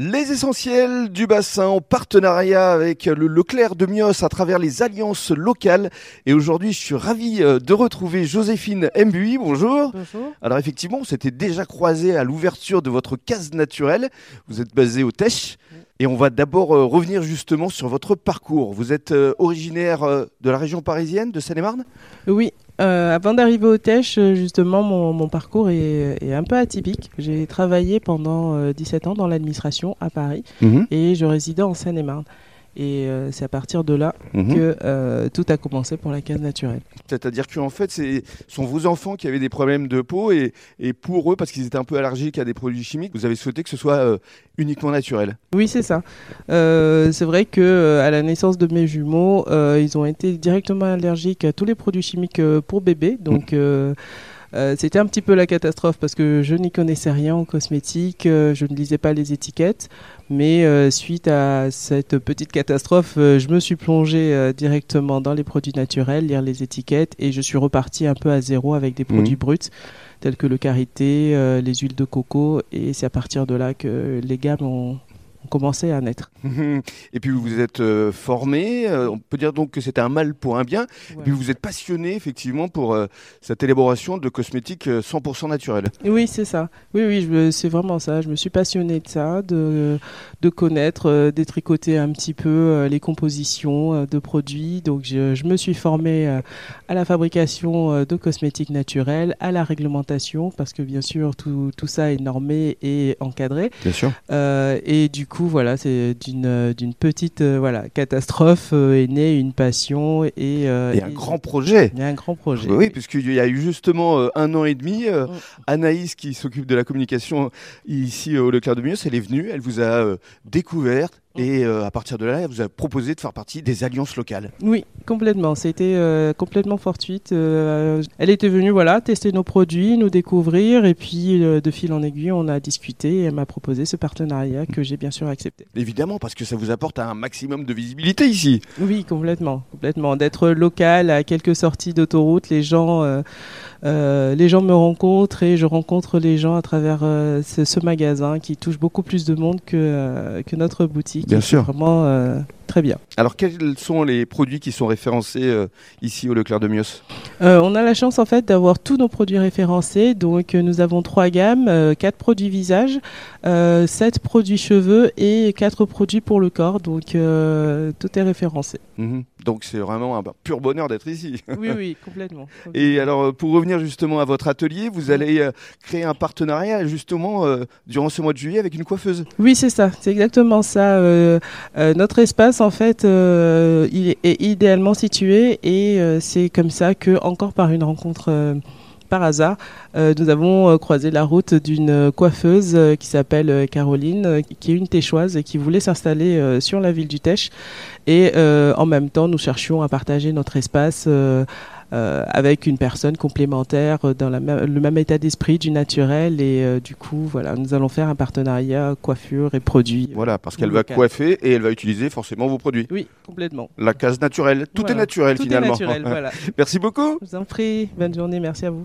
Les essentiels du bassin en partenariat avec le Leclerc de Mios à travers les alliances locales. Et aujourd'hui, je suis ravi euh, de retrouver Joséphine Mbui. Bonjour. Bonjour. Alors effectivement, on s'était déjà croisé à l'ouverture de votre case naturelle. Vous êtes basé au Tèche. Et on va d'abord euh, revenir justement sur votre parcours. Vous êtes euh, originaire euh, de la région parisienne, de Seine-et-Marne? Oui, avant d'arriver au Tèche, euh, justement, mon, mon parcours est, est un peu atypique. J'ai travaillé pendant euh, 17 ans dans l'administration à Paris et je résidais en Seine-et-Marne. Et euh, c'est à partir de là Mhm. que euh, tout a commencé pour la case naturelle. C'est-à-dire qu'en fait, ce sont vos enfants qui avaient des problèmes de peau et, et pour eux, parce qu'ils étaient un peu allergiques à des produits chimiques, vous avez souhaité que ce soit euh, uniquement naturel. Oui, c'est ça. C'est vrai que à la naissance de mes jumeaux, ils ont été directement allergiques à tous les produits chimiques pour bébé. Donc euh, euh, c'était un petit peu la catastrophe parce que je n'y connaissais rien en cosmétique, euh, je ne lisais pas les étiquettes. Mais euh, suite à cette petite catastrophe, euh, je me suis plongée euh, directement dans les produits naturels, lire les étiquettes et je suis reparti un peu à zéro avec des produits bruts tels que le karité, euh, les huiles de coco et c'est à partir de là que les gammes ont, ont commencé à naître. Et puis vous vous êtes euh, formé, euh, on peut dire donc que c'était un mal pour un bien, et puis vous êtes passionné effectivement pour euh, cette élaboration de cosmétiques euh, 100% naturels. Oui, c'est ça. Oui, oui, c'est vraiment ça. Je me suis passionnée de ça, de, de connaître, euh, détricoter un petit peu euh, les compositions euh, de produits. Donc, je, je me suis formée euh, à la fabrication euh, de cosmétiques naturels, à la réglementation, parce que bien sûr, tout, tout ça est normé et encadré. Bien sûr. Euh, et du coup, voilà, c'est d'une d'une petite euh, voilà catastrophe euh, est née une passion et, euh, Et un grand projet. il y a un grand projet. Oui, puisqu'il y a eu justement euh, un an et demi, euh, Mm. Anaïs qui s'occupe de la communication ici euh, au Leclerc de Mieux, elle est venue, elle vous a euh, découverte. Et euh, à partir de là, elle vous a proposé de faire partie des alliances locales. Oui, complètement. C'était euh, complètement fortuite. Euh, elle était venue, voilà, tester nos produits, nous découvrir, et puis de fil en aiguille, on a discuté. Et elle m'a proposé ce partenariat que j'ai bien sûr accepté. Évidemment, parce que ça vous apporte un maximum de visibilité ici. Oui, complètement, complètement. D'être local à quelques sorties d'autoroute, les gens, les gens me rencontrent et je rencontre les gens à travers ce, ce magasin qui touche beaucoup plus de monde que que notre boutique. Bien sûr. Vraiment euh, très bien. Alors, quels sont les produits qui sont référencés euh, ici au Leclerc de Mios? Euh, on a la chance en fait d'avoir tous nos produits référencés. Donc euh, nous avons trois gammes, quatre produits visage, sept produits cheveux et quatre produits pour le corps. Donc tout est référencé. Mhm. Donc, c'est vraiment un pur bonheur d'être ici. Oui, oui, complètement. Et alors, pour revenir justement à votre atelier, vous allez créer un partenariat justement durant ce mois de juillet avec une coiffeuse. Oui, c'est ça, c'est exactement ça. Notre espace, en fait, euh, il est, idéalement situé et euh, c'est comme ça que, encore par une rencontre euh, par hasard, nous avons croisé la route d'une coiffeuse qui s'appelle Caroline, qui est une téchoise et qui voulait s'installer sur la ville du Tèche. Et en même temps, nous cherchions à partager notre espace. Euh, avec une personne complémentaire euh, dans la le même état d'esprit du naturel et euh, du coup voilà nous allons faire un partenariat coiffure et produits Voilà, parce qu'elle va coiffer et elle va utiliser forcément vos produits. oui complètement La case naturelle, tout Voilà. est naturel tout finalement. est naturel voilà Merci beaucoup. je vous en prie bonne journée merci à vous